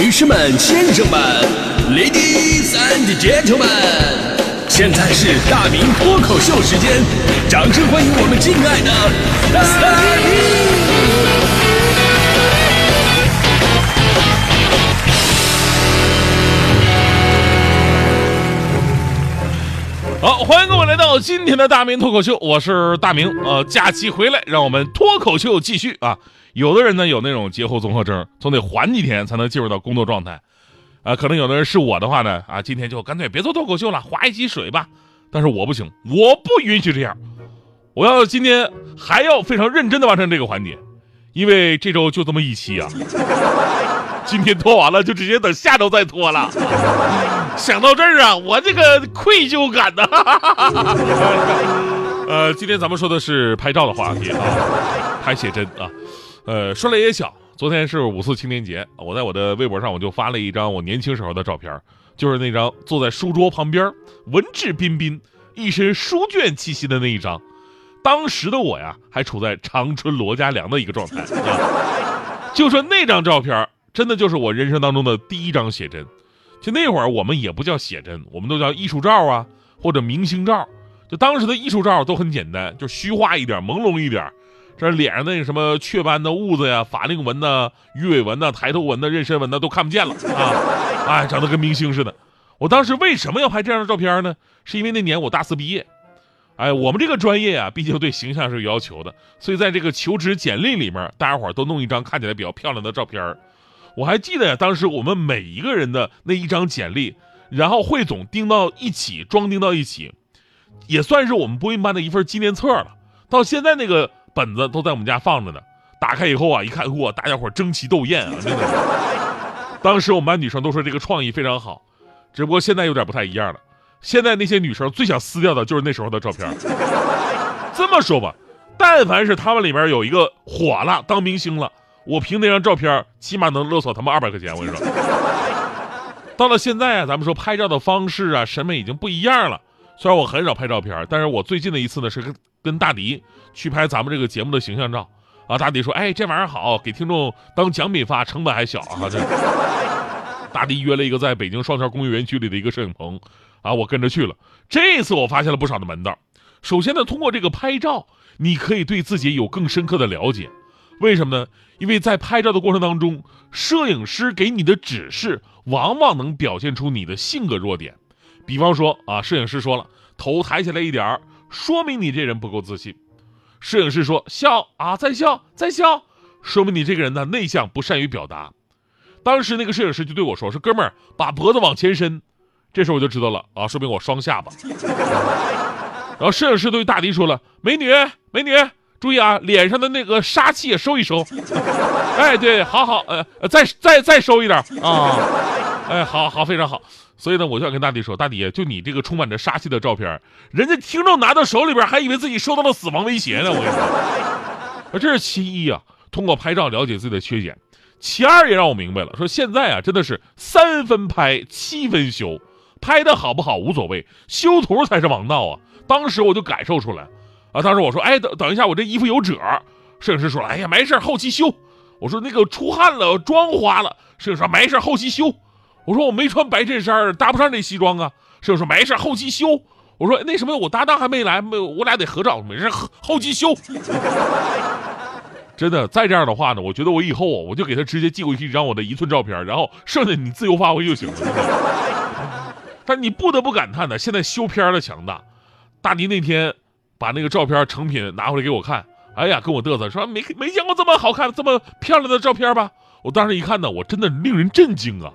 女士们、先生们，Ladies and Gentlemen，现在是大明脱口秀时间，掌声欢迎我们敬爱的大明！好，欢迎各位来到今天的大明脱口秀，我是大明。呃，假期回来，让我们脱口秀继续啊！有的人呢有那种节后综合征，总得缓几天才能进入到工作状态。啊，可能有的人是我的话呢，啊，今天就干脆别做脱口秀了，划一集水吧。但是我不行，我不允许这样，我要今天还要非常认真的完成这个环节，因为这周就这么一期啊。今天拖完了，就直接等下周再拖了。想到这儿啊，我这个愧疚感呢。呃，今天咱们说的是拍照的话题啊，拍写真啊。呃，说来也巧，昨天是五四青年节，我在我的微博上我就发了一张我年轻时候的照片，就是那张坐在书桌旁边，文质彬彬，一身书卷气息的那一张。当时的我呀，还处在长春罗家良的一个状态 啊。就说那张照片，真的就是我人生当中的第一张写真。就那会儿我们也不叫写真，我们都叫艺术照啊，或者明星照。就当时的艺术照都很简单，就虚化一点，朦胧一点。这脸上那个什么雀斑的痦子呀、法令纹呐、鱼尾纹呐、抬头纹呐、妊娠纹呐，都看不见了啊！哎，长得跟明星似的。我当时为什么要拍这样的照片呢？是因为那年我大四毕业。哎，我们这个专业啊，毕竟对形象是有要求的，所以在这个求职简历里面，大家伙都弄一张看起来比较漂亮的照片。我还记得呀，当时我们每一个人的那一张简历，然后汇总钉到一起，装订到一起，也算是我们播音班的一份纪念册了。到现在那个。本子都在我们家放着呢，打开以后啊，一看，哇，大家伙争奇斗艳啊，真的。当时我们班女生都说这个创意非常好，只不过现在有点不太一样了。现在那些女生最想撕掉的就是那时候的照片。这么说吧，但凡是他们里面有一个火了，当明星了，我凭那张照片，起码能勒索他们二百块钱。我跟你说，到了现在啊，咱们说拍照的方式啊，审美已经不一样了。虽然我很少拍照片，但是我最近的一次呢是跟跟大迪去拍咱们这个节目的形象照啊。大迪说：“哎，这玩意儿好，给听众当奖品发，成本还小啊。”这 大迪约了一个在北京双桥工业园区里的一个摄影棚啊，我跟着去了。这次我发现了不少的门道。首先呢，通过这个拍照，你可以对自己有更深刻的了解。为什么呢？因为在拍照的过程当中，摄影师给你的指示往往能表现出你的性格弱点。比方说啊，摄影师说了，头抬起来一点儿，说明你这人不够自信。摄影师说笑啊，再笑，再笑，说明你这个人呢内向，不善于表达。当时那个摄影师就对我说：“说哥们儿，把脖子往前伸。”这时候我就知道了啊，说明我双下巴。然后摄影师对大迪说了：“美女，美女，注意啊，脸上的那个杀气也收一收。”哎，对，好好，呃，再再再收一点啊。哎，好好，非常好。所以呢，我就要跟大迪说，大迪，就你这个充满着杀气的照片，人家听众拿到手里边，还以为自己受到了死亡威胁呢。我跟你说，这是其一啊，通过拍照了解自己的缺点；其二也让我明白了，说现在啊，真的是三分拍，七分修，拍的好不好无所谓，修图才是王道啊。当时我就感受出来，啊，当时我说，哎，等等一下，我这衣服有褶。摄影师说了，哎呀，没事，后期修。我说那个出汗了，妆花了。摄影师说没事，后期修。我说我没穿白衬衫，搭不上这西装啊。摄影说没事，后期修。我说那什么，我搭档还没来，没我俩得合照，没事，后期修。真的，再这样的话呢，我觉得我以后我就给他直接寄过去一张我的一寸照片，然后剩下你自由发挥就行了。但你不得不感叹呢，现在修片的强大。大迪那天把那个照片成品拿回来给我看，哎呀，跟我嘚瑟说没没见过这么好看、这么漂亮的照片吧？我当时一看呢，我真的令人震惊啊！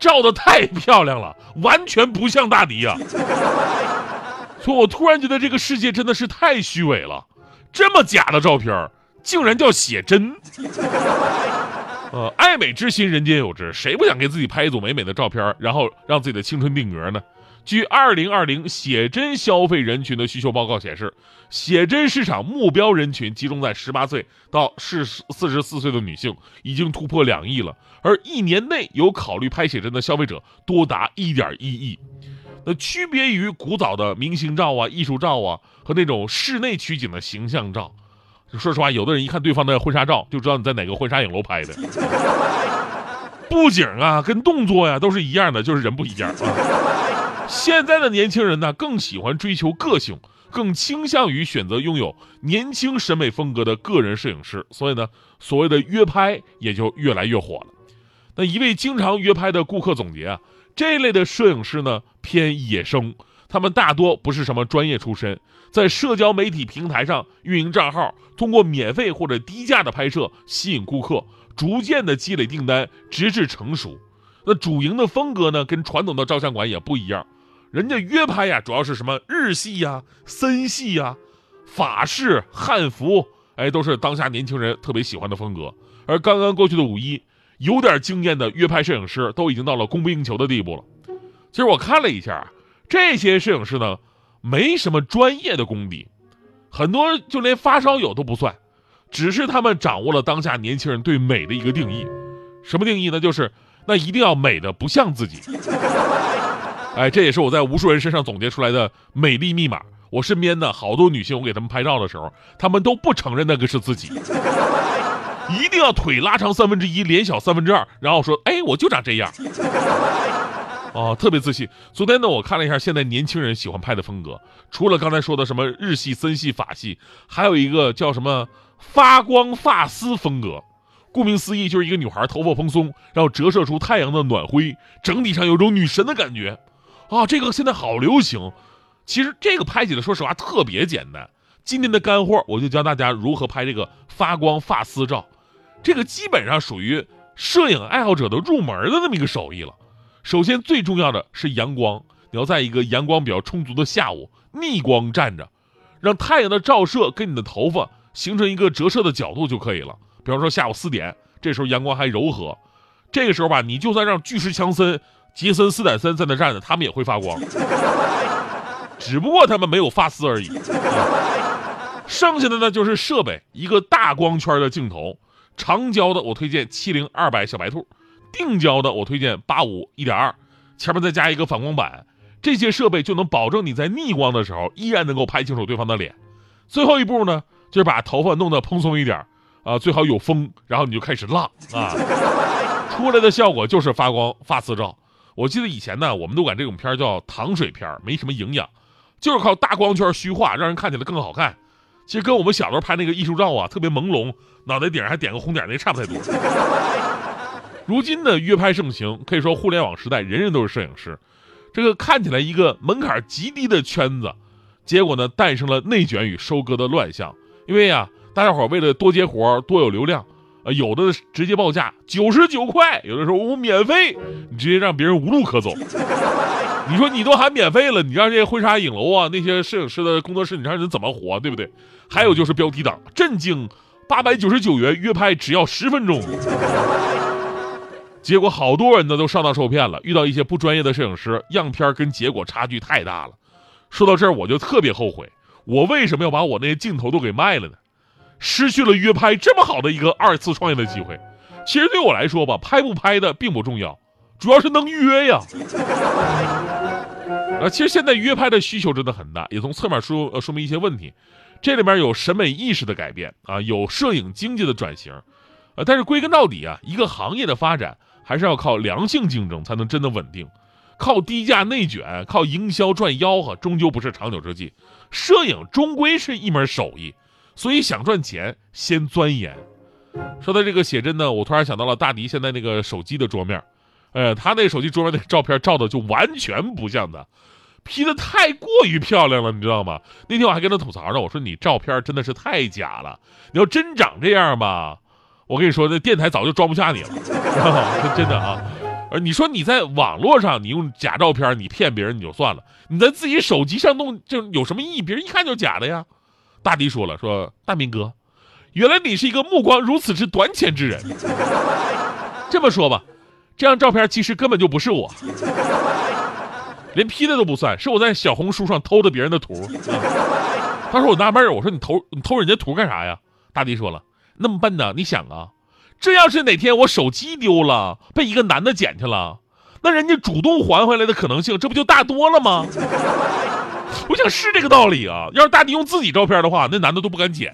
照的太漂亮了，完全不像大迪呀！所以我突然觉得这个世界真的是太虚伪了，这么假的照片竟然叫写真。呃，爱美之心人皆有之，谁不想给自己拍一组美美的照片，然后让自己的青春定格呢？据二零二零写真消费人群的需求报告显示，写真市场目标人群集中在十八岁到四四十四岁的女性，已经突破两亿了。而一年内有考虑拍写真的消费者多达一点一亿。那区别于古早的明星照啊、艺术照啊和那种室内取景的形象照，说实话，有的人一看对方的婚纱照就知道你在哪个婚纱影楼拍的。布景啊，跟动作呀都是一样的，就是人不一样啊。现在的年轻人呢，更喜欢追求个性，更倾向于选择拥有年轻审美风格的个人摄影师，所以呢，所谓的约拍也就越来越火了。那一位经常约拍的顾客总结啊，这类的摄影师呢偏野生，他们大多不是什么专业出身，在社交媒体平台上运营账号，通过免费或者低价的拍摄吸引顾客，逐渐的积累订单，直至成熟。那主营的风格呢，跟传统的照相馆也不一样，人家约拍呀，主要是什么日系呀、森系呀、法式、汉服，哎，都是当下年轻人特别喜欢的风格。而刚刚过去的五一。有点经验的约拍摄影师都已经到了供不应求的地步了。其实我看了一下，这些摄影师呢，没什么专业的功底，很多就连发烧友都不算，只是他们掌握了当下年轻人对美的一个定义。什么定义呢？就是那一定要美的不像自己。哎，这也是我在无数人身上总结出来的美丽密码。我身边的好多女性，我给他们拍照的时候，她们都不承认那个是自己。一定要腿拉长三分之一，脸小三分之二，然后说：“哎，我就长这样。”哦，特别自信。昨天呢，我看了一下现在年轻人喜欢拍的风格，除了刚才说的什么日系、森系、法系，还有一个叫什么发光发丝风格。顾名思义，就是一个女孩头发蓬松，然后折射出太阳的暖辉，整体上有种女神的感觉。啊，这个现在好流行。其实这个拍起来，说实话特别简单。今天的干货，我就教大家如何拍这个发光发丝照。这个基本上属于摄影爱好者的入门的那么一个手艺了。首先最重要的是阳光，你要在一个阳光比较充足的下午，逆光站着，让太阳的照射跟你的头发形成一个折射的角度就可以了。比方说下午四点，这时候阳光还柔和，这个时候吧，你就算让巨石强森、杰森斯坦森在那站着，他们也会发光，只不过他们没有发丝而已。剩下的呢就是设备，一个大光圈的镜头。长焦的我推荐七零二百小白兔，定焦的我推荐八五一点二，前面再加一个反光板，这些设备就能保证你在逆光的时候依然能够拍清楚对方的脸。最后一步呢，就是把头发弄得蓬松一点，啊，最好有风，然后你就开始浪啊，出来的效果就是发光发丝照。我记得以前呢，我们都管这种片叫糖水片，没什么营养，就是靠大光圈虚化，让人看起来更好看。其实跟我们小时候拍那个艺术照啊，特别朦胧，脑袋顶上还点个红点，那差不太多。如今的约拍盛行，可以说互联网时代人人都是摄影师，这个看起来一个门槛极低的圈子，结果呢诞生了内卷与收割的乱象。因为呀，大家伙为了多接活、多有流量，有的直接报价九十九块，有的时候我免费，你直接让别人无路可走。你说你都喊免费了，你让这些婚纱影楼啊，那些摄影师的工作室，你让人怎么活，对不对？还有就是标题党，震惊，八百九十九元约拍只要十分钟，结果好多人呢都上当受骗了，遇到一些不专业的摄影师，样片跟结果差距太大了。说到这儿，我就特别后悔，我为什么要把我那些镜头都给卖了呢？失去了约拍这么好的一个二次创业的机会。其实对我来说吧，拍不拍的并不重要。主要是能约呀，啊，其实现在约拍的需求真的很大，也从侧面说呃说明一些问题。这里面有审美意识的改变啊，有摄影经济的转型，呃，但是归根到底啊，一个行业的发展还是要靠良性竞争才能真的稳定，靠低价内卷、靠营销赚吆喝，终究不是长久之计。摄影终归是一门手艺，所以想赚钱先钻研。说到这个写真呢，我突然想到了大迪现在那个手机的桌面。呃，他那手机桌面那照片照的就完全不像他，P 的太过于漂亮了，你知道吗？那天我还跟他吐槽呢，我说你照片真的是太假了，你要真长这样吧，我跟你说那电台早就装不下你了，真的啊。而你说你在网络上你用假照片你骗别人你就算了，你在自己手机上弄就有什么意义？别人一看就是假的呀。大迪说了，说大明哥，原来你是一个目光如此之短浅之人。这么说吧。这张照片其实根本就不是我，连 P 的都不算，是我在小红书上偷的别人的图。他说我纳闷我说你偷你偷人家图干啥呀？大迪说了，那么笨呢？你想啊，这要是哪天我手机丢了，被一个男的捡去了，那人家主动还回来的可能性，这不就大多了吗？我想是这个道理啊。要是大迪用自己照片的话，那男的都不敢捡。